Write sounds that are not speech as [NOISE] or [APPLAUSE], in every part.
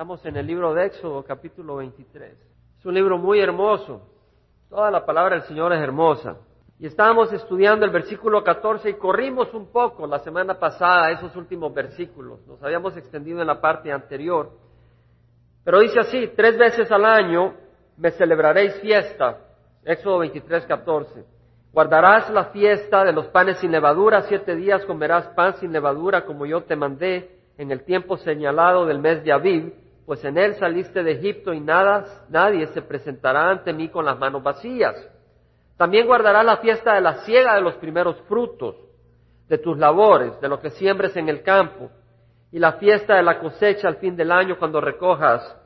Estamos en el libro de Éxodo, capítulo 23. Es un libro muy hermoso. Toda la palabra del Señor es hermosa. Y estábamos estudiando el versículo 14 y corrimos un poco la semana pasada esos últimos versículos. Nos habíamos extendido en la parte anterior. Pero dice así, tres veces al año me celebraréis fiesta. Éxodo 23, 14. Guardarás la fiesta de los panes sin levadura, siete días comerás pan sin levadura como yo te mandé en el tiempo señalado del mes de Aviv, pues en él saliste de Egipto y nada, nadie se presentará ante mí con las manos vacías. También guardarás la fiesta de la siega de los primeros frutos de tus labores, de lo que siembres en el campo, y la fiesta de la cosecha al fin del año cuando recojas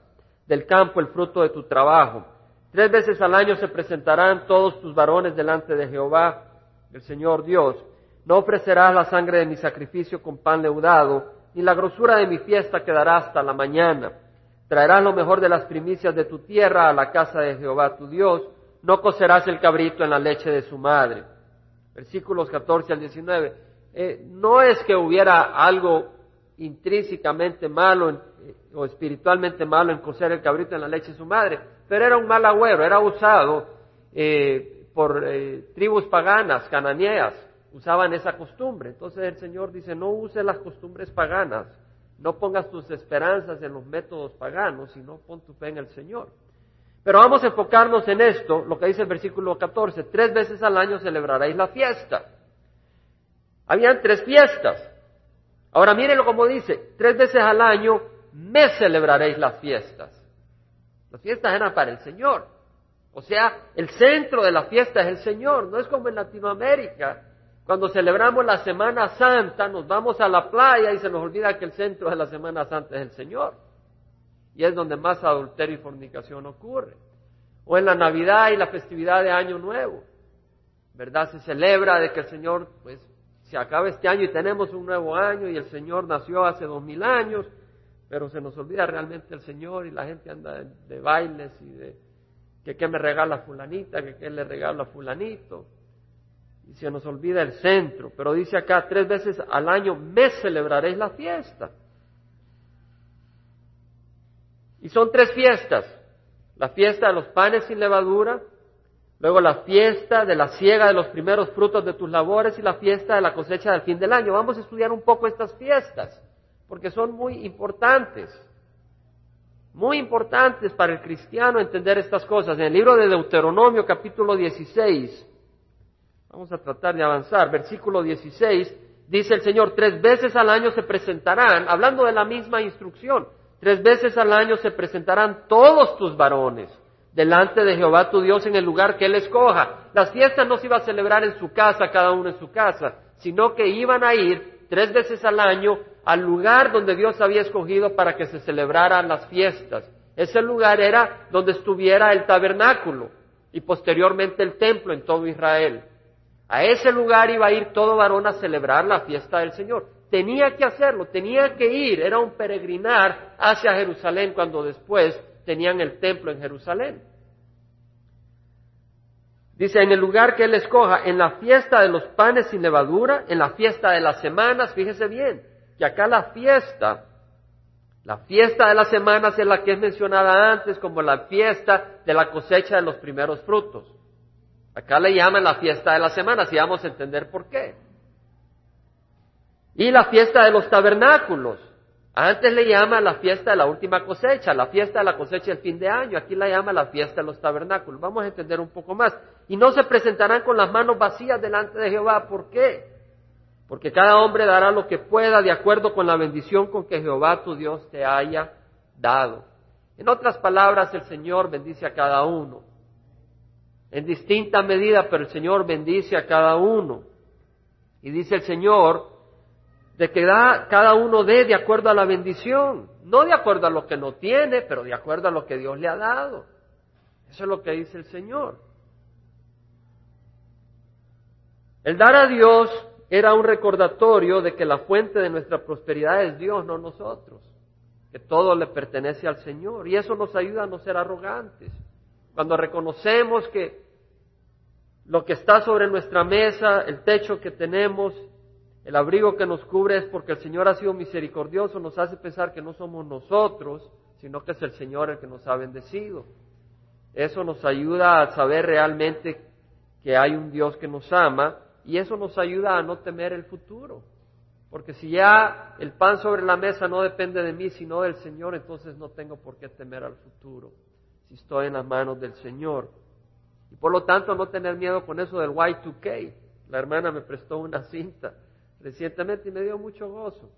del campo el fruto de tu trabajo. Tres veces al año se presentarán todos tus varones delante de Jehová, el Señor Dios. No ofrecerás la sangre de mi sacrificio con pan leudado, ni la grosura de mi fiesta quedará hasta la mañana. Traerás lo mejor de las primicias de tu tierra a la casa de Jehová tu Dios. No cocerás el cabrito en la leche de su madre. Versículos 14 al 19. Eh, no es que hubiera algo intrínsecamente malo eh, o espiritualmente malo en cocer el cabrito en la leche de su madre, pero era un mal agüero, era usado eh, por tribus paganas, cananeas, usaban esa costumbre. Entonces el Señor dice, no uses las costumbres paganas, no pongas tus esperanzas en los métodos paganos, sino pon tu fe en el Señor. Pero vamos a enfocarnos en esto, lo que dice el versículo 14, tres veces al año celebraréis la fiesta. Habían tres fiestas. Ahora mírenlo como dice, tres veces al año me celebraréis las fiestas. Las fiestas eran para el Señor. O sea, el centro de la fiesta es el Señor, no es como en Latinoamérica, cuando celebramos la Semana Santa, nos vamos a la playa y se nos olvida que el centro de la Semana Santa es el Señor. Y es donde más adulterio y fornicación ocurre. O en la Navidad y la festividad de Año Nuevo. ¿Verdad? Se celebra de que el Señor, pues, se acaba este año y tenemos un nuevo año y el Señor nació hace dos mil años, pero se nos olvida realmente el Señor y la gente anda de, bailes y de que qué me regala fulanita, que qué le regala fulanito y se nos olvida el centro, pero dice acá tres veces al año me celebraréis la fiesta. Y son tres fiestas, la fiesta de los panes sin levadura, luego la fiesta de la siega de los primeros frutos de tus labores y la fiesta de la cosecha del fin del año. Vamos a estudiar un poco estas fiestas, porque son muy importantes, muy importantes para el cristiano entender estas cosas. En el libro de Deuteronomio capítulo 16, Vamos a tratar de avanzar. Versículo 16 dice el Señor, tres veces al año se presentarán, hablando de la misma instrucción, tres veces al año se presentarán todos tus varones delante de Jehová tu Dios en el lugar que Él escoja. Las fiestas no se iban a celebrar en su casa, cada uno en su casa, sino que iban a ir tres veces al año al lugar donde Dios había escogido para que se celebraran las fiestas. Ese lugar era donde estuviera el tabernáculo y posteriormente el templo en todo Israel. A ese lugar iba a ir todo varón a celebrar la fiesta del Señor. Tenía que hacerlo, tenía que ir, era un peregrinar hacia Jerusalén cuando después tenían el templo en Jerusalén. Dice, en el lugar que él escoja, en la fiesta de los panes sin levadura, en la fiesta de las semanas, fíjese bien, que acá la fiesta, la fiesta de las semanas es la que es mencionada antes como la fiesta de la cosecha de los primeros frutos. Acá le llaman la fiesta de las semanas y vamos a entender por qué. Y la fiesta de los tabernáculos. Antes le llama la fiesta de la última cosecha, la fiesta de la cosecha del fin de año. Aquí la llama la fiesta de los tabernáculos. Vamos a entender un poco más. Y no se presentarán con las manos vacías delante de Jehová. ¿Por qué? Porque cada hombre dará lo que pueda de acuerdo con la bendición con que Jehová tu Dios te haya dado. En otras palabras, el Señor bendice a cada uno en distinta medida, pero el Señor bendice a cada uno. Y dice el Señor de que da, cada uno dé de acuerdo a la bendición, no de acuerdo a lo que no tiene, pero de acuerdo a lo que Dios le ha dado. Eso es lo que dice el Señor. El dar a Dios era un recordatorio de que la fuente de nuestra prosperidad es Dios, no nosotros, que todo le pertenece al Señor. Y eso nos ayuda a no ser arrogantes. Cuando reconocemos que lo que está sobre nuestra mesa, el techo que tenemos, el abrigo que nos cubre es porque el Señor ha sido misericordioso, nos hace pensar que no somos nosotros, sino que es el Señor el que nos ha bendecido. Eso nos ayuda a saber realmente que hay un Dios que nos ama y eso nos ayuda a no temer el futuro. Porque si ya el pan sobre la mesa no depende de mí, sino del Señor, entonces no tengo por qué temer al futuro, si estoy en las manos del Señor. Y por lo tanto no tener miedo con eso del Y2K. La hermana me prestó una cinta recientemente y me dio mucho gozo.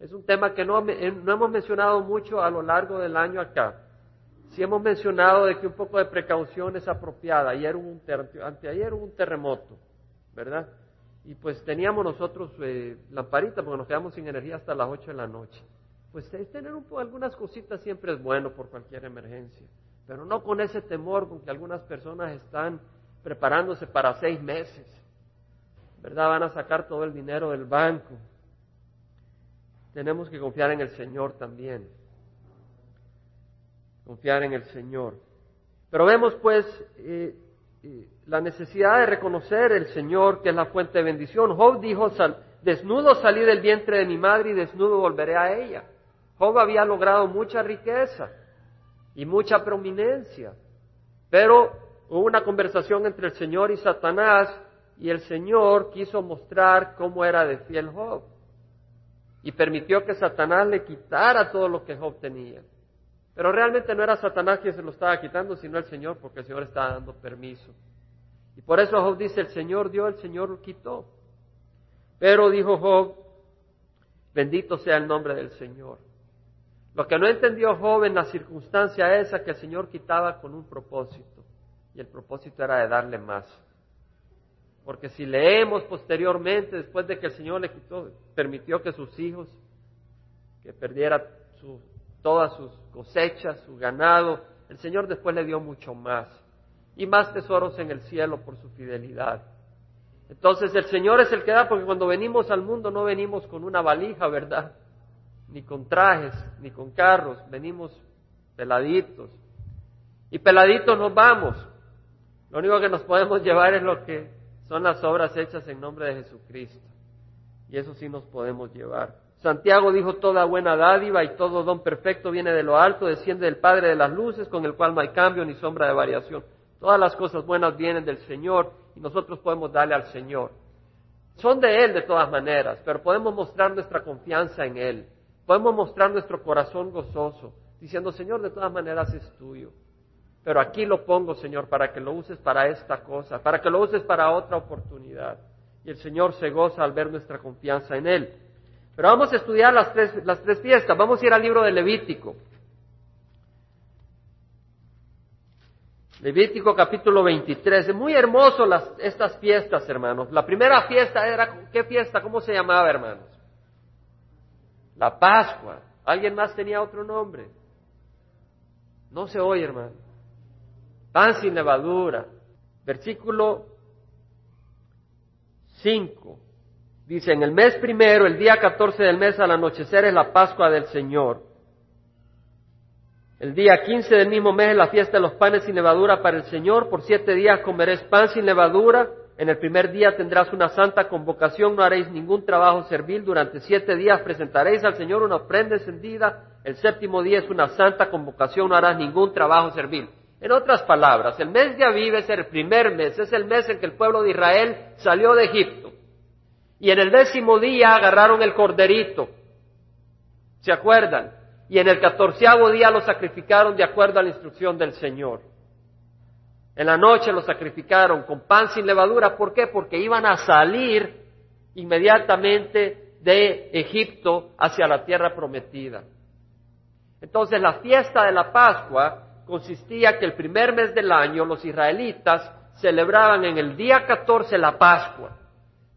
Es un tema que no, eh, no hemos mencionado mucho a lo largo del año acá. Sí hemos mencionado de que un poco de precaución es apropiada. Ayer un anteayer hubo un terremoto, ¿verdad? Y pues teníamos nosotros eh, lamparita porque nos quedamos sin energía hasta las 8 de la noche. Pues tener un, algunas cositas siempre es bueno por cualquier emergencia, pero no con ese temor con que algunas personas están preparándose para seis meses, ¿verdad? Van a sacar todo el dinero del banco. Tenemos que confiar en el Señor también. Confiar en el Señor. Pero vemos pues eh, la necesidad de reconocer el Señor que es la fuente de bendición. Job dijo, desnudo salí del vientre de mi madre y desnudo volveré a ella. Job había logrado mucha riqueza y mucha prominencia, pero hubo una conversación entre el Señor y Satanás y el Señor quiso mostrar cómo era de fiel Job y permitió que Satanás le quitara todo lo que Job tenía. Pero realmente no era Satanás quien se lo estaba quitando, sino el Señor, porque el Señor estaba dando permiso. Y por eso Job dice, el Señor dio, el Señor lo quitó. Pero dijo Job, bendito sea el nombre del Señor. Lo que no entendió Job en la circunstancia esa que el Señor quitaba con un propósito. Y el propósito era de darle más. Porque si leemos posteriormente, después de que el Señor le quitó, permitió que sus hijos, que perdiera su todas sus cosechas, su ganado. El Señor después le dio mucho más y más tesoros en el cielo por su fidelidad. Entonces el Señor es el que da, porque cuando venimos al mundo no venimos con una valija, ¿verdad? Ni con trajes, ni con carros, venimos peladitos. Y peladitos nos vamos. Lo único que nos podemos [LAUGHS] llevar es lo que son las obras hechas en nombre de Jesucristo. Y eso sí nos podemos llevar. Santiago dijo, toda buena dádiva y todo don perfecto viene de lo alto, desciende del Padre de las luces, con el cual no hay cambio ni sombra de variación. Todas las cosas buenas vienen del Señor y nosotros podemos darle al Señor. Son de Él de todas maneras, pero podemos mostrar nuestra confianza en Él. Podemos mostrar nuestro corazón gozoso, diciendo, Señor, de todas maneras es tuyo. Pero aquí lo pongo, Señor, para que lo uses para esta cosa, para que lo uses para otra oportunidad. Y el Señor se goza al ver nuestra confianza en Él. Pero vamos a estudiar las tres, las tres fiestas. Vamos a ir al libro de Levítico. Levítico capítulo 23. Es muy hermoso las, estas fiestas, hermanos. La primera fiesta era, ¿qué fiesta? ¿Cómo se llamaba, hermanos? La Pascua. ¿Alguien más tenía otro nombre? No se oye, hermano. Pan sin levadura. Versículo 5. Dice, en el mes primero, el día 14 del mes al anochecer es la Pascua del Señor. El día 15 del mismo mes es la fiesta de los panes sin levadura para el Señor. Por siete días comeréis pan sin levadura. En el primer día tendrás una santa convocación, no haréis ningún trabajo servil. Durante siete días presentaréis al Señor una ofrenda encendida. El séptimo día es una santa convocación, no harás ningún trabajo servil. En otras palabras, el mes de Aviv es el primer mes, es el mes en que el pueblo de Israel salió de Egipto. Y en el décimo día agarraron el corderito. ¿Se acuerdan? Y en el catorceavo día lo sacrificaron de acuerdo a la instrucción del Señor. En la noche lo sacrificaron con pan sin levadura. ¿Por qué? Porque iban a salir inmediatamente de Egipto hacia la tierra prometida. Entonces la fiesta de la Pascua consistía que el primer mes del año los israelitas celebraban en el día 14 la Pascua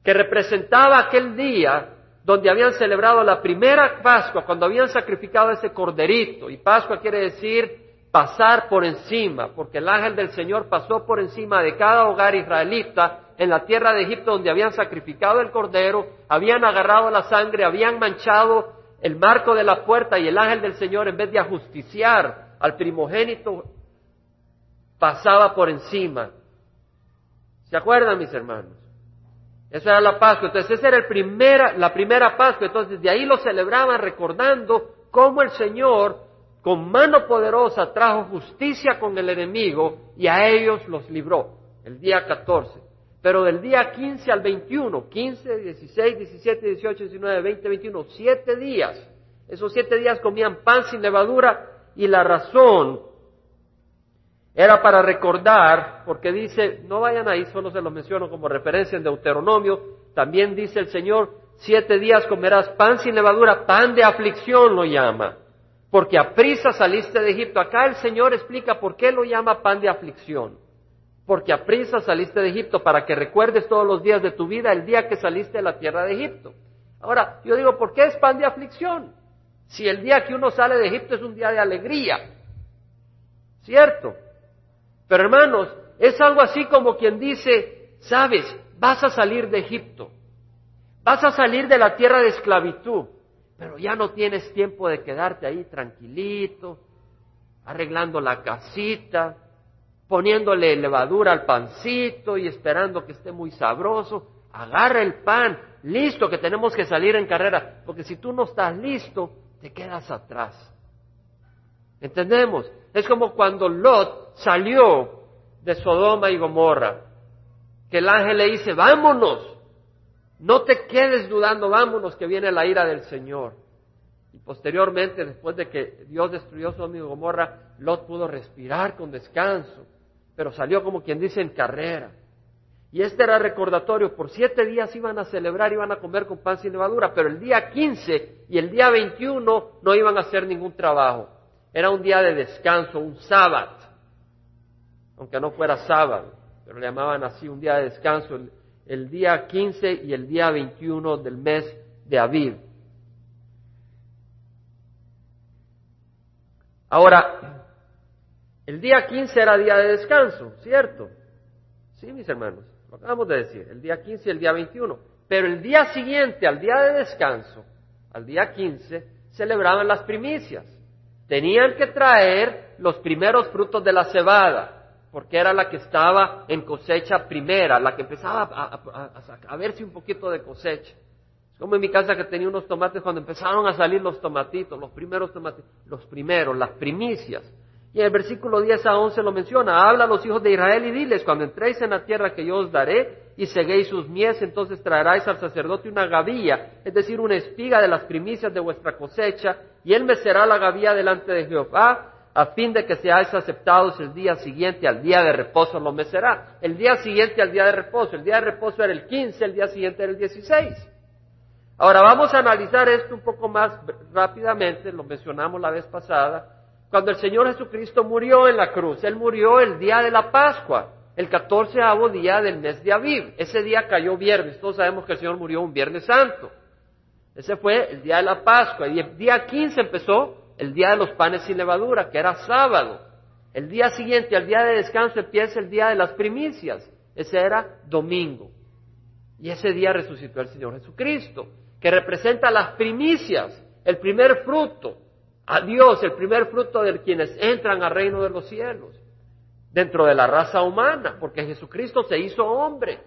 que representaba aquel día donde habían celebrado la primera Pascua, cuando habían sacrificado ese corderito. Y Pascua quiere decir pasar por encima, porque el ángel del Señor pasó por encima de cada hogar israelita en la tierra de Egipto donde habían sacrificado el cordero, habían agarrado la sangre, habían manchado el marco de la puerta y el ángel del Señor en vez de ajusticiar al primogénito, pasaba por encima. ¿Se acuerdan mis hermanos? Esa era la Pascua. Entonces, esa era el primera, la primera Pascua. Entonces, de ahí lo celebraban recordando cómo el Señor con mano poderosa trajo justicia con el enemigo y a ellos los libró, el día 14. Pero del día 15 al 21, 15, 16, 17, 18, 19, 20, 21, siete días, esos siete días comían pan sin levadura y la razón era para recordar, porque dice, no vayan ahí, solo se lo menciono como referencia en Deuteronomio, también dice el Señor, siete días comerás pan sin levadura, pan de aflicción lo llama, porque a prisa saliste de Egipto. Acá el Señor explica por qué lo llama pan de aflicción, porque a prisa saliste de Egipto para que recuerdes todos los días de tu vida el día que saliste de la tierra de Egipto. Ahora, yo digo, ¿por qué es pan de aflicción? Si el día que uno sale de Egipto es un día de alegría, ¿cierto? Pero hermanos, es algo así como quien dice, sabes, vas a salir de Egipto, vas a salir de la tierra de esclavitud, pero ya no tienes tiempo de quedarte ahí tranquilito, arreglando la casita, poniéndole levadura al pancito y esperando que esté muy sabroso. Agarra el pan, listo, que tenemos que salir en carrera, porque si tú no estás listo, te quedas atrás. ¿Entendemos? Es como cuando Lot salió de Sodoma y Gomorra, que el ángel le dice, vámonos, no te quedes dudando, vámonos, que viene la ira del Señor. Y posteriormente, después de que Dios destruyó Sodoma y Gomorra, Lot pudo respirar con descanso, pero salió como quien dice en carrera. Y este era recordatorio, por siete días iban a celebrar, iban a comer con pan sin levadura, pero el día 15 y el día 21 no iban a hacer ningún trabajo. Era un día de descanso, un sábado, aunque no fuera sábado, pero le llamaban así un día de descanso, el, día 15 y el día 21 del mes de Aviv. Ahora, el día 15 era día de descanso, ¿cierto? Sí, mis hermanos, lo acabamos de decir, el día 15 y el día 21. Pero el día siguiente, al día de descanso, al día 15, celebraban las primicias tenían que traer los primeros frutos de la cebada, porque era la que estaba en cosecha primera, la que empezaba a, verse un poquito de cosecha. Como en mi casa que tenía unos tomates cuando empezaron a salir los tomatitos, los primeros tomatitos, los primeros, las primicias. Y en el versículo 10 a 11 lo menciona, habla a los hijos de Israel y diles, cuando entréis en la tierra que yo os daré y seguéis sus mies, entonces traeráis al sacerdote una gavilla, es decir, una espiga de las primicias de vuestra cosecha, y él mecerá la gavilla delante de Jehová, a fin de que seáis aceptados el día siguiente al día de reposo lo mecerá. El día siguiente al día de reposo, el día de reposo era el 15, el día siguiente era el 16. Ahora vamos a analizar esto un poco más rápidamente, lo mencionamos la vez pasada, cuando el Señor Jesucristo murió en la cruz. Él murió el día de la Pascua, el catorceavo día del mes de Aviv. Ese día cayó viernes. Todos sabemos que el Señor murió un viernes santo. Ese fue el día de la Pascua. Y el día 15 empezó el día de los panes sin levadura, que era sábado. El día siguiente, al día de descanso, empieza el día de las primicias. Ese era domingo. Y ese día resucitó el Señor Jesucristo, que representa las primicias, el primer fruto a Dios, el primer fruto de quienes entran al reino de los cielos, dentro de la raza humana, porque Jesucristo se hizo hombre.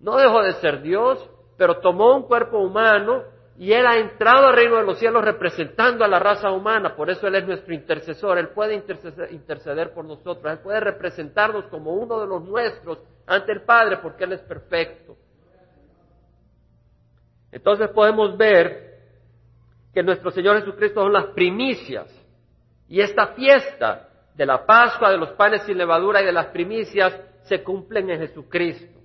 No dejó de ser Dios, pero tomó un cuerpo humano y Él ha entrado al reino de los cielos representando a la raza humana, por eso Él es nuestro intercesor, Él puede interceder, por nosotros, Él puede representarnos como uno de los nuestros ante el Padre, porque Él es perfecto. Entonces podemos ver que nuestro Señor Jesucristo son las primicias. Y esta fiesta de la Pascua, de los panes sin levadura y de las primicias se cumplen en Jesucristo.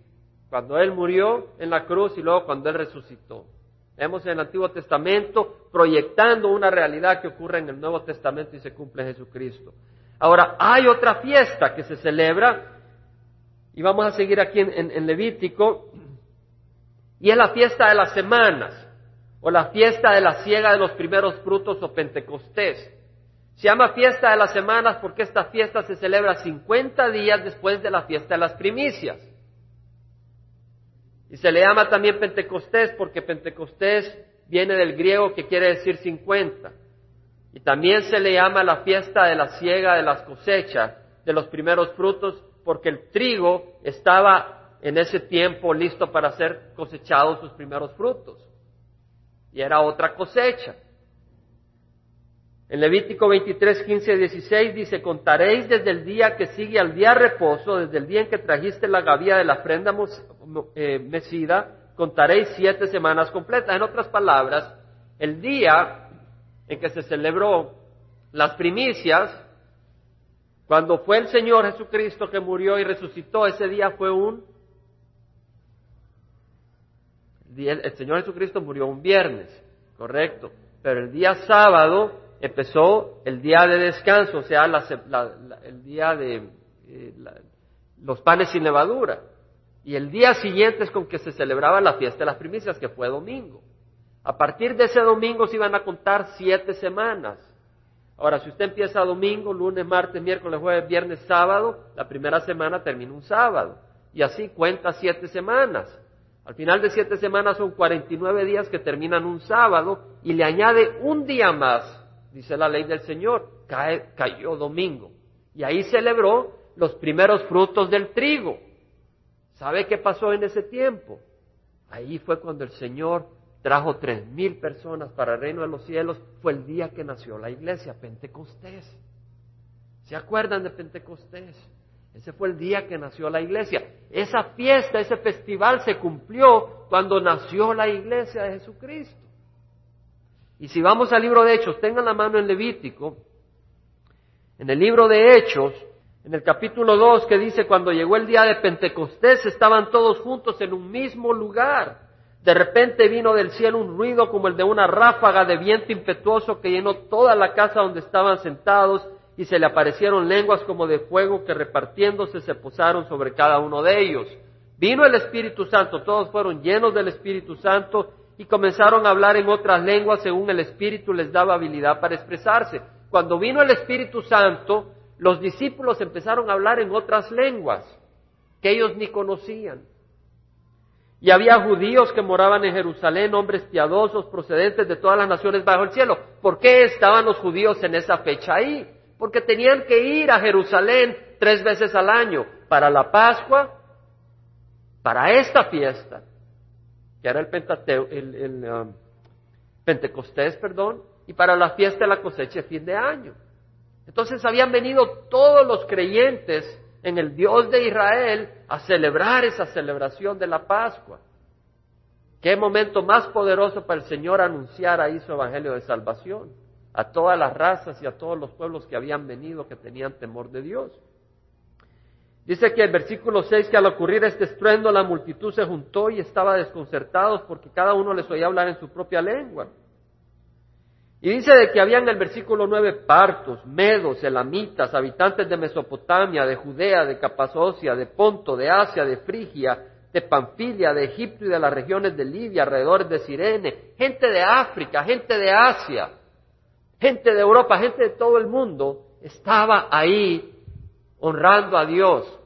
Cuando Él murió en la cruz y luego cuando Él resucitó. Vemos en el Antiguo Testamento proyectando una realidad que ocurre en el Nuevo Testamento y se cumple en Jesucristo. Ahora, hay otra fiesta que se celebra, y vamos a seguir aquí en, Levítico, y es la fiesta de las semanas o la fiesta de la siega de los primeros frutos o Pentecostés. Se llama fiesta de las semanas porque esta fiesta se celebra 50 días después de la fiesta de las primicias. Y se le llama también Pentecostés porque Pentecostés viene del griego que quiere decir 50. Y también se le llama la fiesta de la siega de las cosechas, de los primeros frutos, porque el trigo estaba en ese tiempo listo para ser cosechado sus primeros frutos y era otra cosecha. En Levítico 23, 15 y 16 dice, contaréis desde el día que sigue al día reposo, desde el día en que trajiste la gavía de la ofrenda eh, mecida, contaréis siete semanas completas. En otras palabras, el día en que se celebró las primicias, cuando fue el Señor Jesucristo que murió y resucitó, ese día fue un... El Señor Jesucristo murió un viernes, correcto, pero el día sábado empezó el día de descanso, o sea, el día de eh, los panes sin levadura. Y el día siguiente es con que se celebraba la fiesta de las primicias, que fue domingo. A partir de ese domingo se iban a contar siete semanas. Ahora, si usted empieza domingo, lunes, martes, miércoles, jueves, viernes, sábado, la primera semana termina un sábado. Y así cuenta siete semanas. Al final de siete semanas son 49 días que terminan un sábado y le añade un día más dice la ley del Señor, cayó domingo. Y ahí celebró los primeros frutos del trigo. ¿Sabe qué pasó en ese tiempo? Ahí fue cuando el Señor trajo tres mil personas para el reino de los cielos. Fue el día que nació la iglesia, Pentecostés. ¿Se acuerdan de Pentecostés? Ese fue el día que nació la iglesia. Esa fiesta, ese festival se cumplió cuando nació la iglesia de Jesucristo. Y si vamos al libro de Hechos, tengan la mano en Levítico, en el libro de Hechos, en el capítulo 2 que dice, cuando llegó el día de Pentecostés, estaban todos juntos en un mismo lugar. De repente vino del cielo un ruido como el de una ráfaga de viento impetuoso que llenó toda la casa donde estaban sentados y se le aparecieron lenguas como de fuego que repartiéndose se posaron sobre cada uno de ellos. Vino el Espíritu Santo, todos fueron llenos del Espíritu Santo y comenzaron a hablar en otras lenguas según el Espíritu les daba habilidad para expresarse. Cuando vino el Espíritu Santo, los discípulos empezaron a hablar en otras lenguas que ellos ni conocían. Y había judíos que moraban en Jerusalén, hombres piadosos procedentes de todas las naciones bajo el cielo. ¿Por qué estaban los judíos en esa fecha ahí? Porque tenían que ir a Jerusalén tres veces al año para la Pascua, para esta fiesta que era el, Pentateo, el, um, Pentecostés, perdón, y para la fiesta de la cosecha de fin de año. Entonces habían venido todos los creyentes en el Dios de Israel a celebrar esa celebración de la Pascua. Qué momento más poderoso para el Señor anunciar ahí su evangelio de salvación a todas las razas y a todos los pueblos que habían venido que tenían temor de Dios. Dice que el versículo 6 que al ocurrir este estruendo la multitud se juntó y estaba desconcertados porque cada uno les oía hablar en su propia lengua. Y dice de que habían en el versículo 9 partos, medos, elamitas, habitantes de Mesopotamia, de Judea, de Capasocia, de Ponto, de Asia, de Frigia, de Panfilia, de Egipto y de las regiones de Libia, alrededor de Sirene, gente de África, gente de Asia, gente de Europa, gente de todo el mundo, estaba ahí honrando a Dios.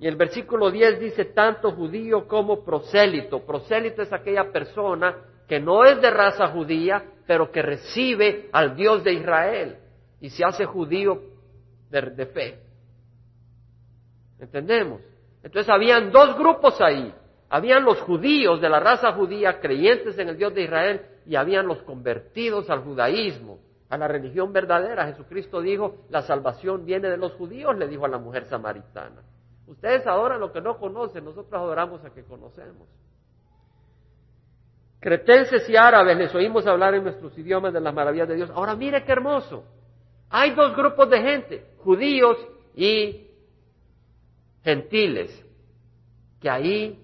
Y el versículo 10 dice, tanto judío como prosélito. Prosélito es aquella persona que no es de raza judía, pero que recibe al Dios de Israel y se hace judío de, fe. ¿Entendemos? Entonces habían dos grupos ahí. Habían los judíos de la raza judía, creyentes en el Dios de Israel, y habían los convertidos al judaísmo, a la religión verdadera. Jesucristo dijo, la salvación viene de los judíos, le dijo a la mujer samaritana. Ustedes adoran lo que no conocen, nosotros adoramos a que conocemos. Cretenses y árabes les oímos hablar en nuestros idiomas de las maravillas de Dios. Ahora mire qué hermoso. Hay dos grupos de gente, judíos y gentiles, que ahí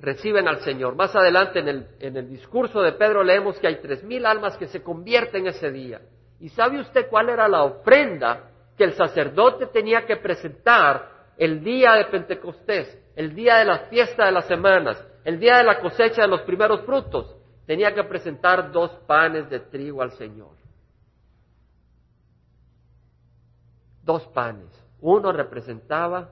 reciben al Señor. Más adelante en el, en el discurso de Pedro leemos que hay tres mil almas que se convierten ese día. ¿Y sabe usted cuál era la ofrenda que el sacerdote tenía que presentar el día de Pentecostés, el día de la fiesta de las semanas, el día de la cosecha de los primeros frutos? Tenía que presentar dos panes de trigo al Señor. Dos panes. Uno representaba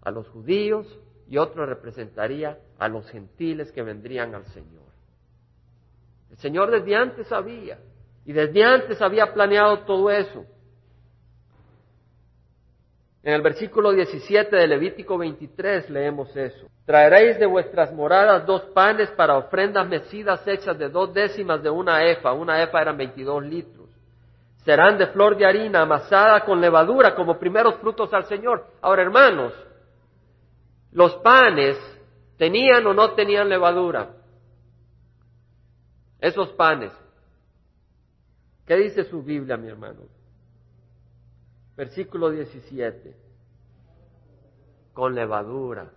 a los judíos y otro representaría a los gentiles que vendrían al Señor. El Señor desde antes sabía y desde antes había planeado todo eso. En el versículo 17 de Levítico 23 leemos eso. Traeréis de vuestras moradas dos panes para ofrendas mecidas hechas de dos décimas de una efa. Una efa eran 22 litros. Serán de flor de harina amasada con levadura como primeros frutos al Señor. Ahora, hermanos, los panes tenían o no tenían levadura. Esos panes. ¿Qué dice su Biblia, mi hermano? Versículo 17. Con levadura.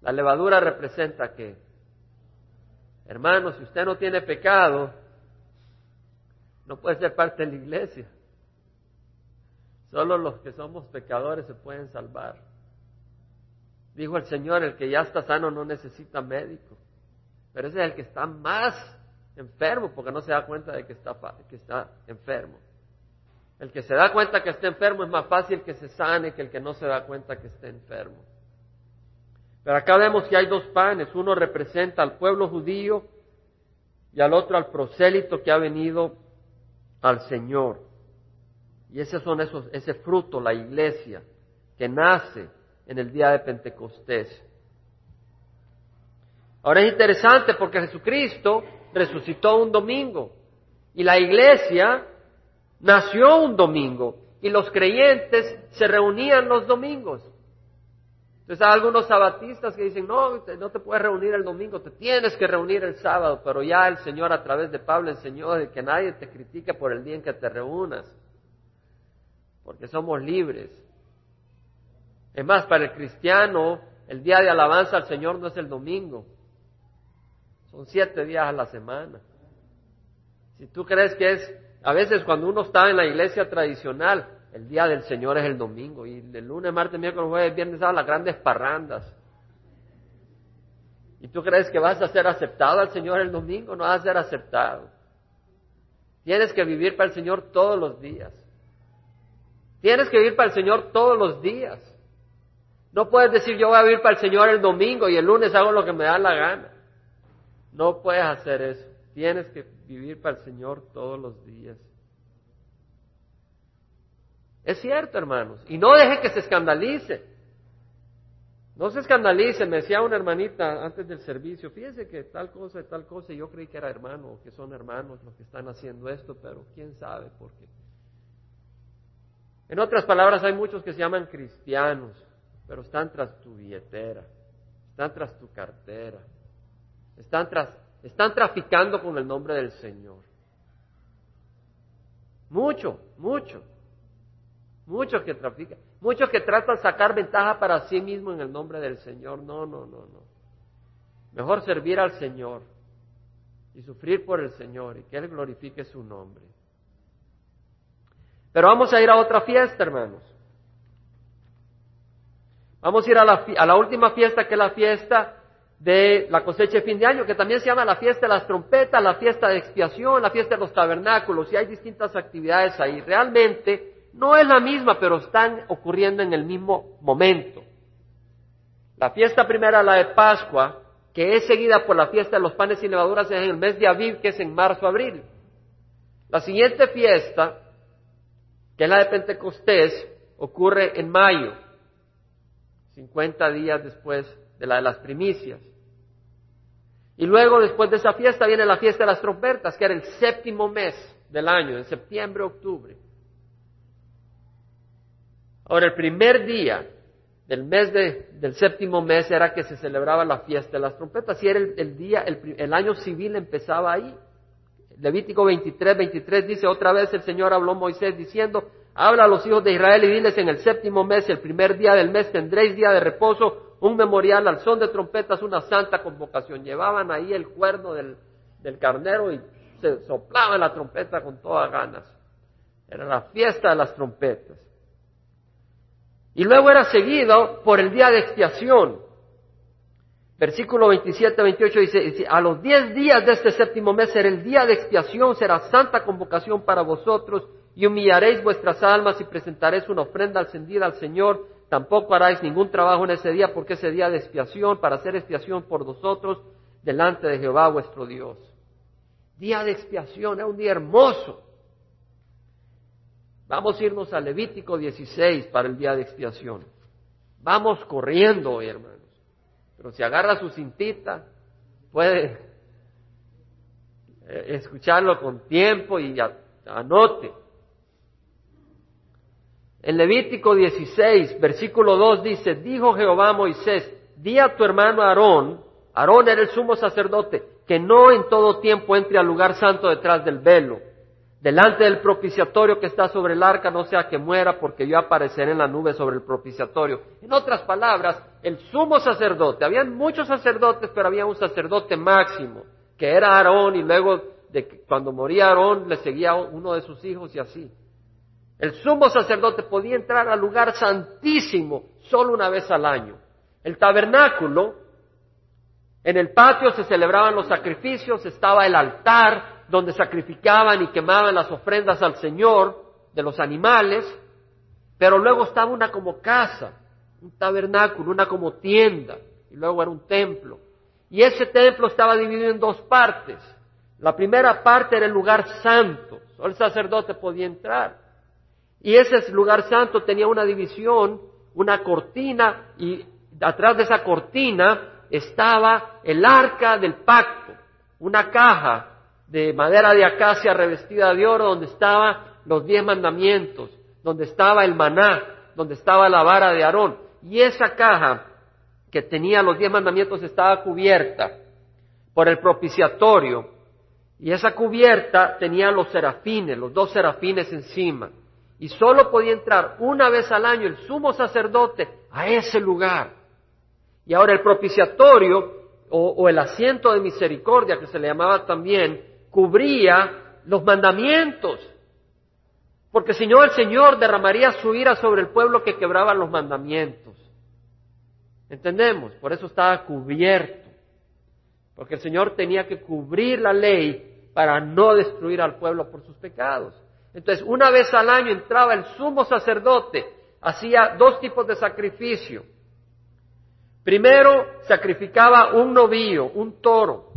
La levadura representa que, hermano, si usted no tiene pecado, no puede ser parte de la iglesia. Solo los que somos pecadores se pueden salvar. Dijo el Señor, el que ya está sano no necesita médico, pero ese es el que está más enfermo porque no se da cuenta de que está, que está enfermo. El que se da cuenta que está enfermo es más fácil que se sane que el que no se da cuenta que está enfermo. Pero acá vemos que hay dos panes. Uno representa al pueblo judío y al otro al prosélito que ha venido al Señor. Y ese son esos, ese fruto, la iglesia, que nace en el día de Pentecostés. Ahora es interesante porque Jesucristo resucitó un domingo. Y la iglesia nació un domingo. Y los creyentes se reunían los domingos. Entonces hay algunos sabatistas que dicen, no, no te puedes reunir el domingo, te tienes que reunir el sábado, pero ya el Señor a través de Pablo enseñó de que nadie te critique por el día en que te reúnas, porque somos libres. Es más, para el cristiano, el día de alabanza al Señor no es el domingo, son siete días a la semana. Si tú crees que es a veces cuando uno está en la iglesia tradicional, el día del Señor es el domingo y el lunes, martes, miércoles, jueves, viernes, sábado, las grandes parrandas. ¿Y tú crees que vas a ser aceptado al Señor el domingo? No vas a ser aceptado. Tienes que vivir para el Señor todos los días. Tienes que vivir para el Señor todos los días. No puedes decir yo voy a vivir para el Señor el domingo y el lunes hago lo que me da la gana. No puedes hacer eso. Tienes que vivir para el Señor todos los días. Es cierto, hermanos. Y no deje que se escandalice. No se escandalice. Me decía una hermanita antes del servicio, fíjese que tal cosa y tal cosa, y yo creí que era hermano, que son hermanos los que están haciendo esto, pero quién sabe por qué. En otras palabras, hay muchos que se llaman cristianos, pero están tras tu billetera, están tras tu cartera, están están traficando con el nombre del Señor. Mucho, mucho. Muchos que trafican. Muchos que tratan de sacar ventaja para sí mismos en el nombre del Señor. No, no, no, no. Mejor servir al Señor y sufrir por el Señor y que Él glorifique su nombre. Pero vamos a ir a otra fiesta, hermanos. Vamos a ir a la, a la última fiesta, que es la fiesta de la cosecha de fin de año, que también se llama la fiesta de las trompetas, la fiesta de expiación, la fiesta de los tabernáculos, y hay distintas actividades ahí. Realmente no es la misma, pero están ocurriendo en el mismo momento. La fiesta primera, la de Pascua, que es seguida por la fiesta de los panes y levaduras, en el mes de Aviv, que es en marzo-abril. La siguiente fiesta, que es la de Pentecostés, ocurre en mayo, 50 días después de la de las primicias. Y luego, después de esa fiesta, viene la fiesta de las trompetas, que era el séptimo mes del año, en septiembre, octubre. Ahora, el primer día del mes del séptimo mes era que se celebraba la fiesta de las trompetas, y era el, día, el, el, año civil empezaba ahí. Levítico 23, 23 dice, otra vez el Señor habló a Moisés diciendo, habla a los hijos de Israel y diles, en el séptimo mes, el primer día del mes, tendréis día de reposo un memorial al son de trompetas, una santa convocación. Llevaban ahí el cuerno del, carnero y se soplaba la trompeta con todas ganas. Era la fiesta de las trompetas. Y luego era seguido por el día de expiación. Versículo 27, 28 dice, dice, a los diez días de este séptimo mes será el día de expiación, será santa convocación para vosotros y humillaréis vuestras almas y presentaréis una ofrenda encendida al Señor Tampoco haráis ningún trabajo en ese día porque ese día de expiación para hacer expiación por vosotros delante de Jehová vuestro Dios. Día de expiación, es un día hermoso. Vamos a irnos a Levítico 16 para el día de expiación. Vamos corriendo hermanos. Pero si agarra su cintita, puede eh, escucharlo con tiempo y anote. En Levítico 16, versículo 2 dice, dijo Jehová a Moisés, di a tu hermano Aarón, Aarón era el sumo sacerdote, que no en todo tiempo entre al lugar santo detrás del velo, delante del propiciatorio que está sobre el arca, no sea que muera, porque yo apareceré en la nube sobre el propiciatorio. En otras palabras, el sumo sacerdote, habían muchos sacerdotes, pero había un sacerdote máximo, que era Aarón, y luego de que cuando moría Aarón le seguía uno de sus hijos y así. El sumo sacerdote podía entrar al lugar santísimo solo una vez al año. El tabernáculo, en el patio se celebraban los sacrificios, estaba el altar donde sacrificaban y quemaban las ofrendas al Señor de los animales, pero luego estaba una como casa, un tabernáculo, una como tienda, y luego era un templo. Y ese templo estaba dividido en dos partes. La primera parte era el lugar santo, solo el sacerdote podía entrar. Y ese lugar santo tenía una división, una cortina, y atrás de esa cortina estaba el arca del pacto, una caja de madera de acacia revestida de oro donde estaban los diez mandamientos, donde estaba el maná, donde estaba la vara de Aarón. Y esa caja que tenía los diez mandamientos estaba cubierta por el propiciatorio. Y esa cubierta tenía los serafines, los dos serafines encima y solo podía entrar una vez al año el sumo sacerdote a ese lugar. Y ahora el propiciatorio o, el asiento de misericordia, que se le llamaba también, cubría los mandamientos. Porque si no, el Señor derramaría su ira sobre el pueblo que quebraba los mandamientos. ¿Entendemos? Por eso estaba cubierto. Porque el Señor tenía que cubrir la ley para no destruir al pueblo por sus pecados. Entonces, una vez al año entraba el sumo sacerdote, hacía dos tipos de sacrificio. Primero, sacrificaba un novillo, un toro,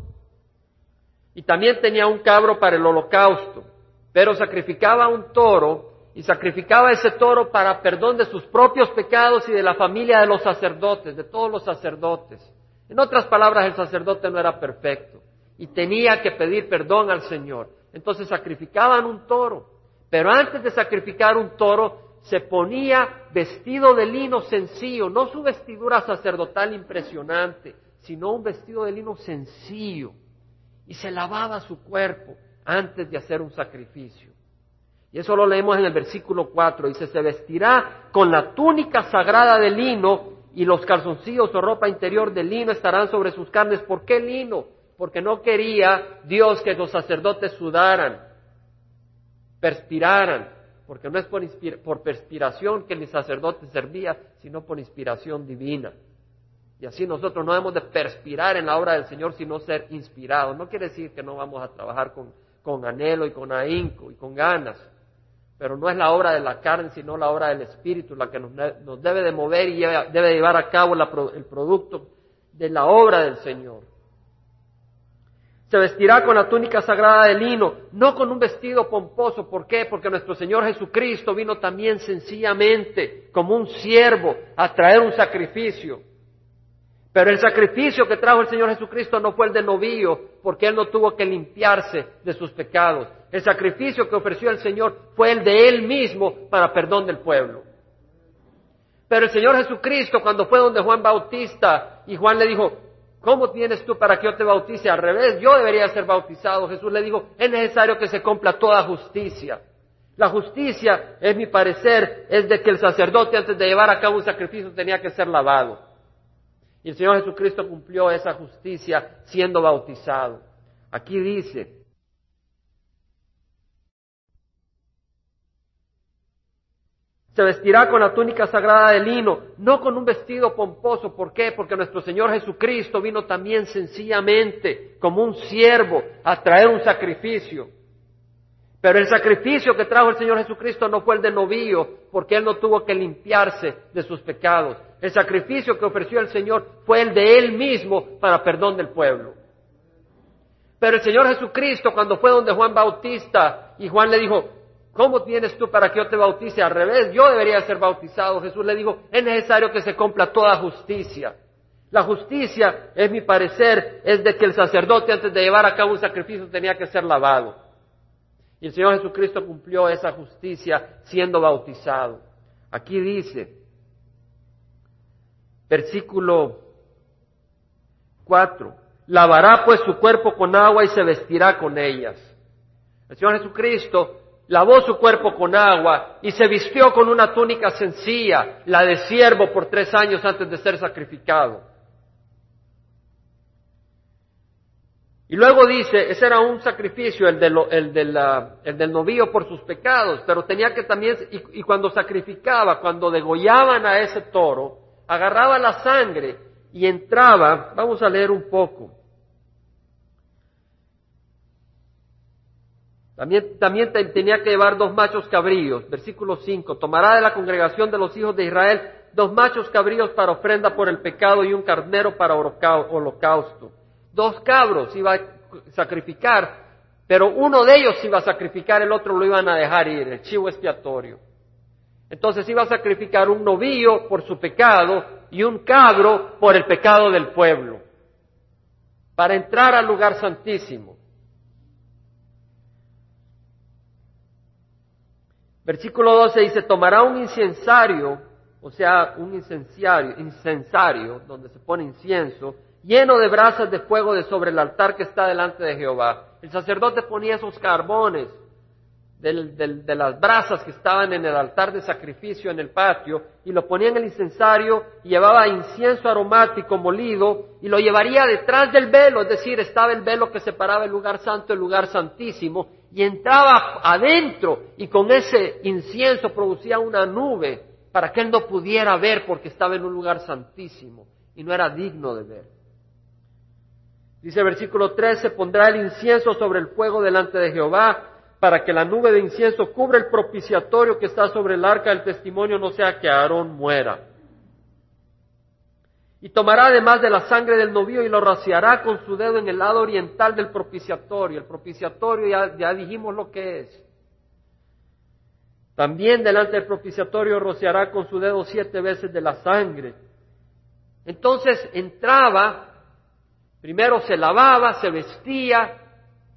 y también tenía un cabro para el holocausto, pero sacrificaba un toro y sacrificaba ese toro para perdón de sus propios pecados y de la familia de los sacerdotes, de todos los sacerdotes. En otras palabras, el sacerdote no era perfecto y tenía que pedir perdón al Señor. Entonces sacrificaban un toro pero antes de sacrificar un toro, se ponía vestido de lino sencillo, no su vestidura sacerdotal impresionante, sino un vestido de lino sencillo. Y se lavaba su cuerpo antes de hacer un sacrificio. Y eso lo leemos en el versículo 4. Dice, se vestirá con la túnica sagrada de lino y los calzoncillos o ropa interior de lino estarán sobre sus carnes. ¿Por qué lino? Porque no quería Dios que los sacerdotes sudaran perspiraran, porque no es por, por perspiración que el sacerdote servía, sino por inspiración divina. Y así nosotros no debemos de perspirar en la obra del Señor, sino ser inspirados. No quiere decir que no vamos a trabajar con, con anhelo y con ahínco y con ganas, pero no es la obra de la carne, sino la obra del Espíritu la que nos, nos debe de mover y debe llevar a cabo el producto de la obra del Señor. Se vestirá con la túnica sagrada de lino, no con un vestido pomposo. ¿Por qué? Porque nuestro Señor Jesucristo vino también sencillamente como un siervo a traer un sacrificio. Pero el sacrificio que trajo el Señor Jesucristo no fue el de novillo, porque Él no tuvo que limpiarse de sus pecados. El sacrificio que ofreció el Señor fue el de Él mismo para perdón del pueblo. Pero el Señor Jesucristo, cuando fue donde Juan Bautista, y Juan le dijo, ¿Cómo tienes tú para que yo te bautice? Al revés, yo debería ser bautizado. Jesús le dijo, es necesario que se cumpla toda justicia. La justicia, es mi parecer, es de que el sacerdote antes de llevar a cabo un sacrificio tenía que ser lavado. Y el Señor Jesucristo cumplió esa justicia siendo bautizado. Aquí dice, Se vestirá con la túnica sagrada de lino, no con un vestido pomposo. ¿Por qué? Porque nuestro Señor Jesucristo vino también sencillamente como un siervo a traer un sacrificio. Pero el sacrificio que trajo el Señor Jesucristo no fue el de novillo, porque Él no tuvo que limpiarse de sus pecados. El sacrificio que ofreció el Señor fue el de Él mismo para perdón del pueblo. Pero el Señor Jesucristo, cuando fue donde Juan Bautista, y Juan le dijo, ¿Cómo tienes tú para que yo te bautice? Al revés, yo debería ser bautizado. Jesús le dijo, es necesario que se cumpla toda justicia. La justicia, es mi parecer, es de que el sacerdote antes de llevar a cabo un sacrificio tenía que ser lavado. Y el Señor Jesucristo cumplió esa justicia siendo bautizado. Aquí dice, versículo 4, lavará pues su cuerpo con agua y se vestirá con ellas. El Señor Jesucristo lavó su cuerpo con agua y se vistió con una túnica sencilla, la de siervo, por tres años antes de ser sacrificado. Y luego dice, ese era un sacrificio, el, el, del novillo por sus pecados, pero tenía que también, y, y cuando sacrificaba, cuando degollaban a ese toro, agarraba la sangre y entraba, vamos a leer un poco, También, también tenía que llevar dos machos cabríos. Versículo 5. Tomará de la congregación de los hijos de Israel dos machos cabríos para ofrenda por el pecado y un carnero para holocausto. Dos cabros iba a sacrificar, pero uno de ellos iba a sacrificar, el otro lo iban a dejar ir, el chivo expiatorio. Entonces iba a sacrificar un novillo por su pecado y un cabro por el pecado del pueblo, para entrar al lugar santísimo. Versículo 12 dice, tomará un incensario, o sea, un incensario, incensario, donde se pone incienso, lleno de brasas de fuego de sobre el altar que está delante de Jehová. El sacerdote ponía esos carbones de las brasas que estaban en el altar de sacrificio en el patio y lo ponía en el incensario y llevaba incienso aromático molido y lo llevaría detrás del velo, es decir, estaba el velo que separaba el lugar santo del lugar santísimo y entraba adentro y con ese incienso producía una nube para que él no pudiera ver porque estaba en un lugar santísimo y no era digno de ver. Dice el versículo 13, pondrá el incienso sobre el fuego delante de Jehová para que la nube de incienso cubra el propiciatorio que está sobre el arca del testimonio, no sea que Aarón muera. Y tomará además de la sangre del novillo y lo rociará con su dedo en el lado oriental del propiciatorio. El propiciatorio ya, ya dijimos lo que es. También delante del propiciatorio rociará con su dedo siete veces de la sangre. Entonces entraba, primero se lavaba, se vestía,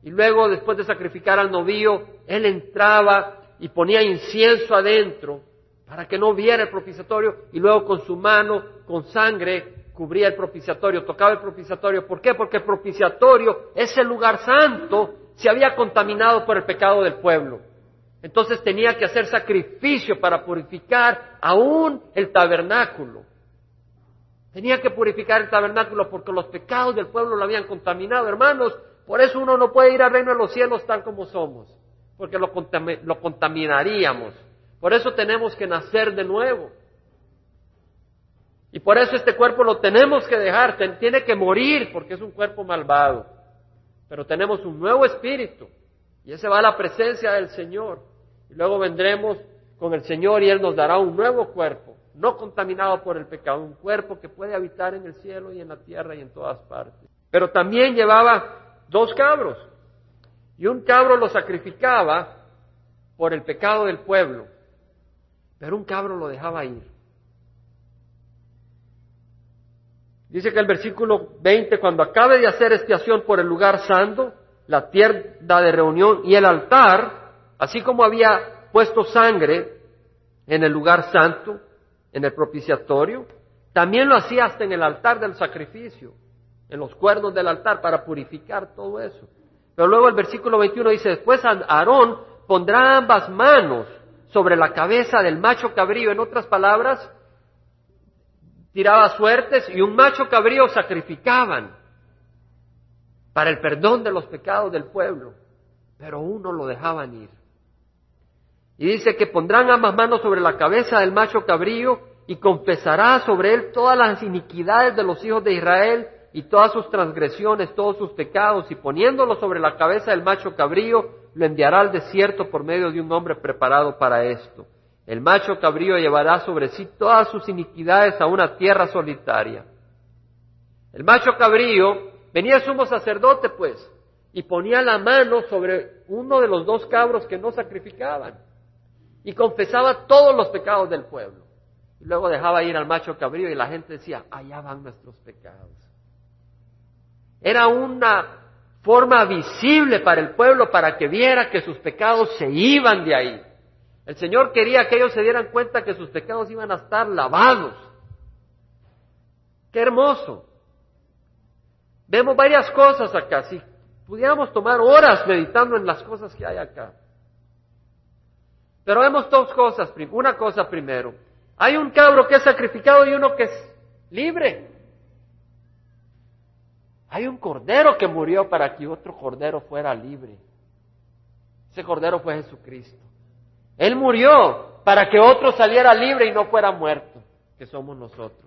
y luego, después de sacrificar al novillo, él entraba y ponía incienso adentro para que no viera el propiciatorio y luego con su mano, con sangre, cubría el propiciatorio, tocaba el propiciatorio. ¿Por qué? Porque el propiciatorio, ese lugar santo, se había contaminado por el pecado del pueblo. Entonces tenía que hacer sacrificio para purificar aún el tabernáculo. Tenía que purificar el tabernáculo porque los pecados del pueblo lo habían contaminado. Hermanos, por eso uno no puede ir al reino de los cielos tal como somos, porque lo, contaminaríamos. Por eso tenemos que nacer de nuevo. Y por eso este cuerpo lo tenemos que dejar, tiene que morir porque es un cuerpo malvado. Pero tenemos un nuevo espíritu y ese va a la presencia del Señor. Y luego vendremos con el Señor y Él nos dará un nuevo cuerpo, no contaminado por el pecado, un cuerpo que puede habitar en el cielo y en la tierra y en todas partes. Pero también llevaba dos cabros. Y un cabro lo sacrificaba por el pecado del pueblo, pero un cabro lo dejaba ir. Dice que el versículo 20, cuando acabe de hacer expiación por el lugar santo, la tierra de reunión y el altar, así como había puesto sangre en el lugar santo, en el propiciatorio, también lo hacía hasta en el altar del sacrificio en los cuernos del altar para purificar todo eso. Pero luego el versículo 21 dice, después Aarón pondrá ambas manos sobre la cabeza del macho cabrío. En otras palabras, tiraba suertes y un macho cabrío sacrificaban para el perdón de los pecados del pueblo, pero uno lo dejaban ir. Y dice que pondrán ambas manos sobre la cabeza del macho cabrío y confesará sobre él todas las iniquidades de los hijos de Israel y todas sus transgresiones, todos sus pecados, y poniéndolo sobre la cabeza del macho cabrío, lo enviará al desierto por medio de un hombre preparado para esto. El macho cabrío llevará sobre sí todas sus iniquidades a una tierra solitaria. El macho cabrío venía sumo sacerdote, pues, y ponía la mano sobre uno de los dos cabros que no sacrificaban. y confesaba todos los pecados del pueblo. Y luego dejaba ir al macho cabrío y la gente decía, allá van nuestros pecados. Era una forma visible para el pueblo para que viera que sus pecados se iban de ahí. El Señor quería que ellos se dieran cuenta que sus pecados iban a estar lavados. Qué hermoso. Vemos varias cosas acá. Si pudiéramos tomar horas meditando en las cosas que hay acá. Pero vemos dos cosas. Una cosa primero. Hay un cabro que es sacrificado y uno que es libre. Hay un cordero que murió para que otro cordero fuera libre. Ese cordero fue Jesucristo. Él murió para que otro saliera libre y no fuera muerto, que somos nosotros.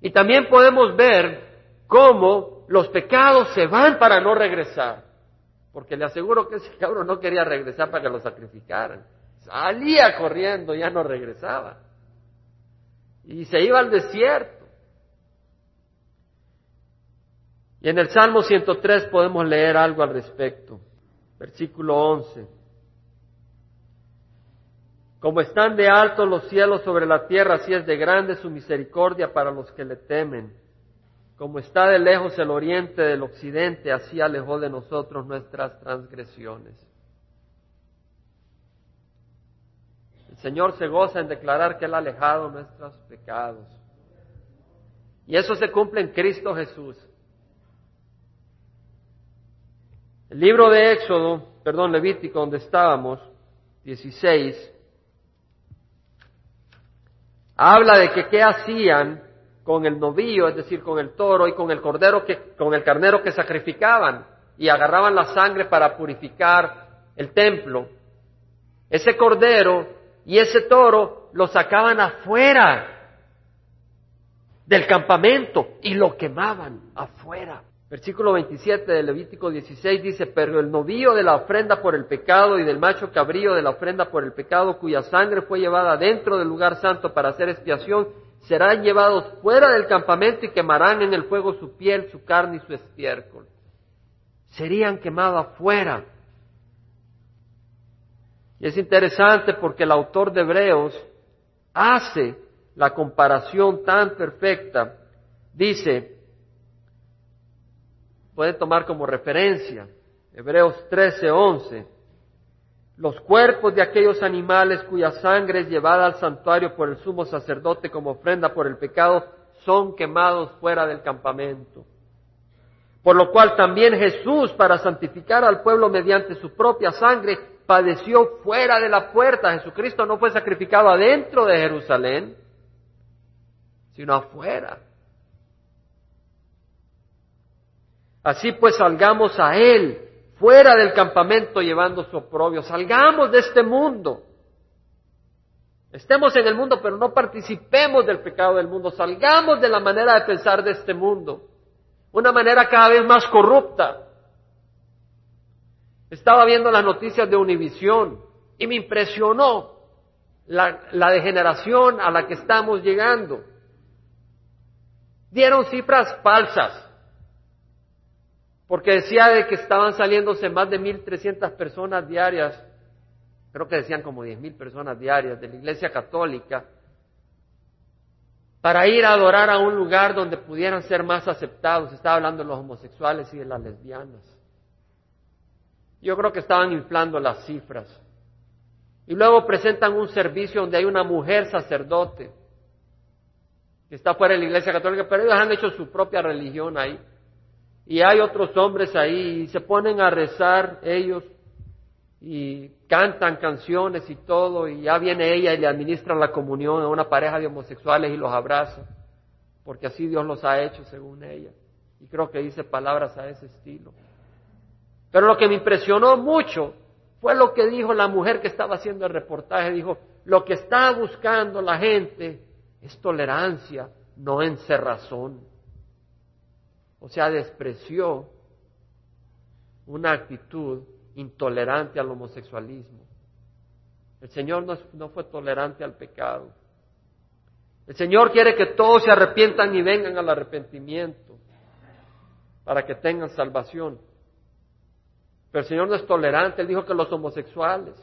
Y también podemos ver cómo los pecados se van para no regresar. Porque le aseguro que ese cabrón no quería regresar para que lo sacrificaran. Salía corriendo, ya no regresaba. Y se iba al desierto. Y en el Salmo 103 podemos leer algo al respecto. Versículo 11. Como están de alto los cielos sobre la tierra, así es de grande su misericordia para los que le temen. Como está de lejos el oriente del occidente, así alejó de nosotros nuestras transgresiones. El Señor se goza en declarar que Él ha alejado nuestros pecados. Y eso se cumple en Cristo Jesús. El libro de Éxodo, perdón, Levítico, donde estábamos, 16, habla de que qué hacían con el novillo, es decir, con el toro y con el cordero que, con el carnero que sacrificaban y agarraban la sangre para purificar el templo. Ese cordero y ese toro lo sacaban afuera del campamento y lo quemaban afuera. Versículo 27 de Levítico 16 dice, pero el novillo de la ofrenda por el pecado y del macho cabrío de la ofrenda por el pecado cuya sangre fue llevada dentro del lugar santo para hacer expiación, serán llevados fuera del campamento y quemarán en el fuego su piel, su carne y su estiércol. Serían quemados afuera. Y es interesante porque el autor de Hebreos hace la comparación tan perfecta. Dice, puede tomar como referencia Hebreos 13, 11, los cuerpos de aquellos animales cuya sangre es llevada al santuario por el sumo sacerdote como ofrenda por el pecado son quemados fuera del campamento. Por lo cual también Jesús, para santificar al pueblo mediante su propia sangre, padeció fuera de la puerta. Jesucristo no fue sacrificado adentro de Jerusalén, sino afuera. Así pues salgamos a Él fuera del campamento llevando su oprobio. Salgamos de este mundo. Estemos en el mundo, pero no participemos del pecado del mundo. Salgamos de la manera de pensar de este mundo. Una manera cada vez más corrupta. Estaba viendo las noticias de Univisión y me impresionó la, la degeneración a la que estamos llegando. Dieron cifras falsas porque decía de que estaban saliéndose más de 1.300 personas diarias, creo que decían como 10.000 personas diarias de la Iglesia Católica, para ir a adorar a un lugar donde pudieran ser más aceptados. Estaba hablando de los homosexuales y de las lesbianas. Yo creo que estaban inflando las cifras. Y luego presentan un servicio donde hay una mujer sacerdote que está fuera de la Iglesia Católica, pero ellos han hecho su propia religión ahí. Y hay otros hombres ahí y se ponen a rezar ellos y cantan canciones y todo y ya viene ella y le administran la comunión a una pareja de homosexuales y los abraza, porque así Dios los ha hecho según ella. Y creo que dice palabras a ese estilo. Pero lo que me impresionó mucho fue lo que dijo la mujer que estaba haciendo el reportaje. Dijo, lo que está buscando la gente es tolerancia, no encerrazón o sea, despreció una actitud intolerante al homosexualismo. El Señor no, fue tolerante al pecado. El Señor quiere que todos se arrepientan y vengan al arrepentimiento para que tengan salvación. Pero el Señor no es tolerante. Él dijo que los homosexuales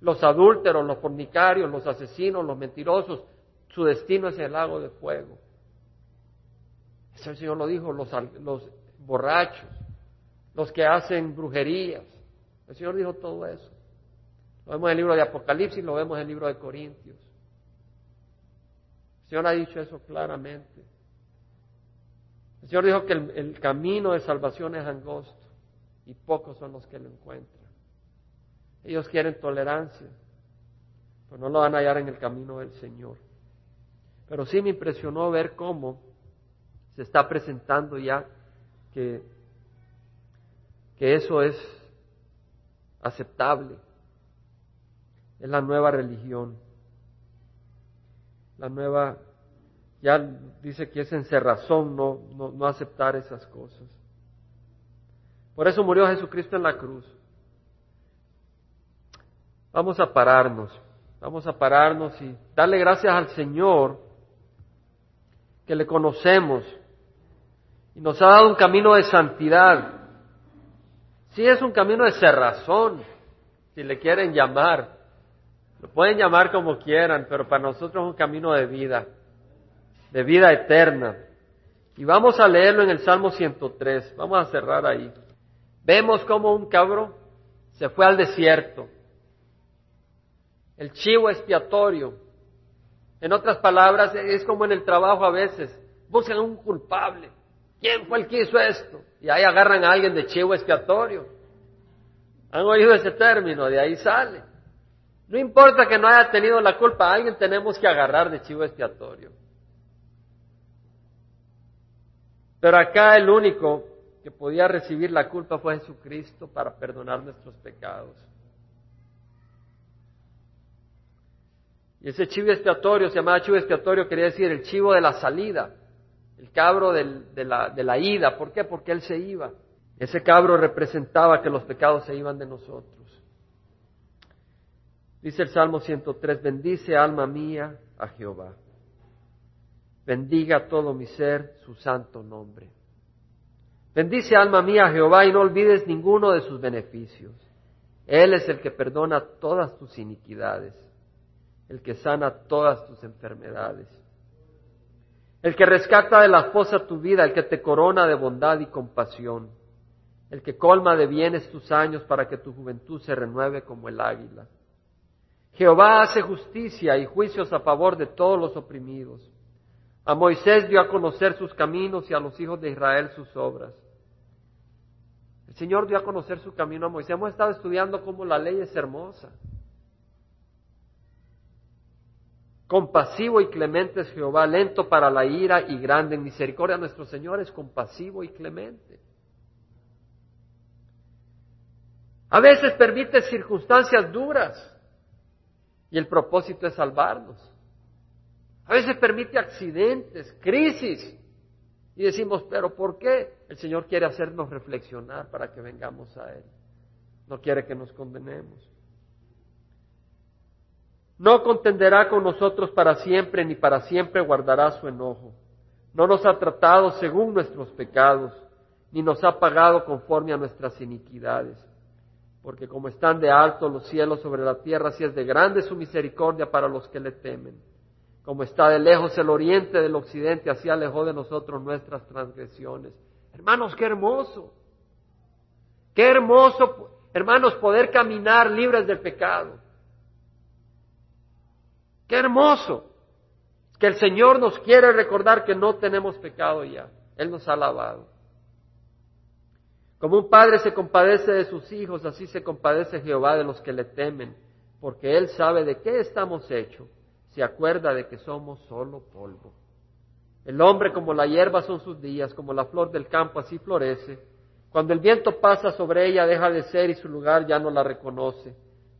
Los adúlteros, los fornicarios, los asesinos, los mentirosos, su destino es el lago de fuego. Eso el Señor lo dijo, los, borrachos, los que hacen brujerías. El Señor dijo todo eso. Lo vemos en el libro de Apocalipsis, lo vemos en el libro de Corintios. El Señor ha dicho eso claramente. El Señor dijo que el, camino de salvación es angosto y pocos son los que lo encuentran. Ellos quieren tolerancia, pero no lo van a hallar en el camino del Señor. Pero sí me impresionó ver cómo se está presentando ya que, que eso es aceptable. Es la nueva religión. La nueva, ya dice que es encerrazón no, no, no aceptar esas cosas. Por eso murió Jesucristo en la cruz. Vamos a pararnos, vamos a pararnos y darle gracias al Señor que le conocemos y nos ha dado un camino de santidad. Sí es un camino de cerrazón, si le quieren llamar. Lo pueden llamar como quieran, pero para nosotros es un camino de vida, de vida eterna. Y vamos a leerlo en el Salmo 103. Vamos a cerrar ahí. Vemos como un cabro se fue al desierto. El chivo expiatorio. En otras palabras, es como en el trabajo a veces. Buscan un culpable. ¿Quién fue el que hizo esto? Y ahí agarran a alguien de chivo expiatorio. ¿Han oído ese término? De ahí sale. No importa que no haya tenido la culpa, a alguien tenemos que agarrar de chivo expiatorio. Pero acá el único que podía recibir la culpa fue Jesucristo para perdonar nuestros pecados. Y ese chivo expiatorio, se llamaba chivo expiatorio, quería decir el chivo de la salida, el cabro de, la, de la ida. ¿Por qué? Porque él se iba. Ese cabro representaba que los pecados se iban de nosotros. Dice el Salmo 103, bendice alma mía a Jehová. Bendiga todo mi ser su santo nombre. Bendice alma mía a Jehová y no olvides ninguno de sus beneficios. Él es el que perdona todas tus iniquidades, el que sana todas tus enfermedades, el que rescata de la fosa tu vida, el que te corona de bondad y compasión el que colma de bienes tus años para que tu juventud se renueve como el águila. Jehová hace justicia y juicios a favor de todos los oprimidos. A Moisés dio a conocer sus caminos y a los hijos de Israel sus obras. El Señor dio a conocer su camino a Moisés. Hemos estado estudiando cómo la ley es hermosa. Compasivo y clemente es Jehová, lento para la ira y grande en misericordia. Nuestro Señor es compasivo y clemente. A veces permite circunstancias duras y el propósito es salvarnos. A veces permite accidentes, crisis y decimos, pero ¿por qué? El Señor quiere hacernos reflexionar para que vengamos a Él. No quiere que nos condenemos. No contenderá con nosotros para siempre, ni para siempre guardará su enojo. No nos ha tratado según nuestros pecados, ni nos ha pagado conforme a nuestras iniquidades porque como están de alto los cielos sobre la tierra, así es de grande su misericordia para los que le temen. Como está de lejos el oriente del occidente, así alejó de nosotros nuestras transgresiones. Hermanos, qué hermoso. Qué hermoso, hermanos, poder caminar libres del pecado. Qué hermoso que el Señor nos quiere recordar que no tenemos pecado ya. Él nos ha lavado. Como un padre se compadece de sus hijos, así se compadece Jehová de los que le temen, porque Él sabe de qué estamos hechos, se acuerda de que somos solo polvo. El hombre como la hierba son sus días, como la flor del campo así florece. Cuando el viento pasa sobre ella deja de ser y su lugar ya no la reconoce.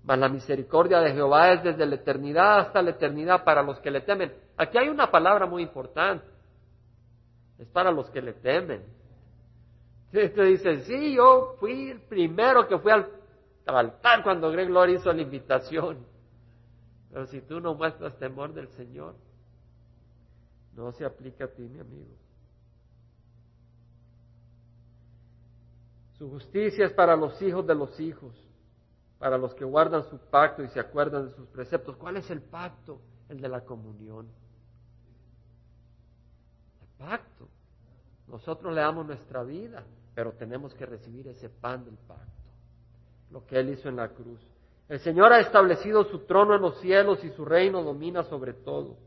Mas la misericordia de Jehová es desde la eternidad hasta la eternidad para los que le temen. Aquí hay una palabra muy importante. Es para los que le temen. Usted dice, sí, yo fui el primero que fui al altar cuando Greg Lord hizo la invitación. Pero si tú no muestras temor del Señor, no se aplica a ti, mi amigo. Su justicia es para los hijos de los hijos, para los que guardan su pacto y se acuerdan de sus preceptos. ¿Cuál es el pacto? El de la comunión. El pacto. Nosotros le damos nuestra vida, pero tenemos que recibir ese pan del pacto, lo que Él hizo en la cruz. El Señor ha establecido su trono en los cielos y su reino domina sobre todo.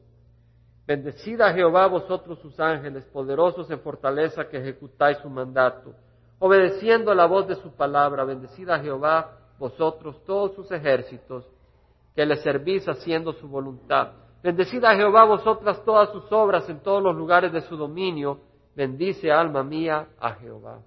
Bendecida Jehová vosotros sus ángeles, poderosos en fortaleza que ejecutáis su mandato, obedeciendo la voz de su palabra. Bendecida Jehová vosotros todos sus ejércitos, que le servís haciendo su voluntad. Bendecida Jehová vosotras todas sus obras en todos los lugares de su dominio. Bendice alma mía a Jehová.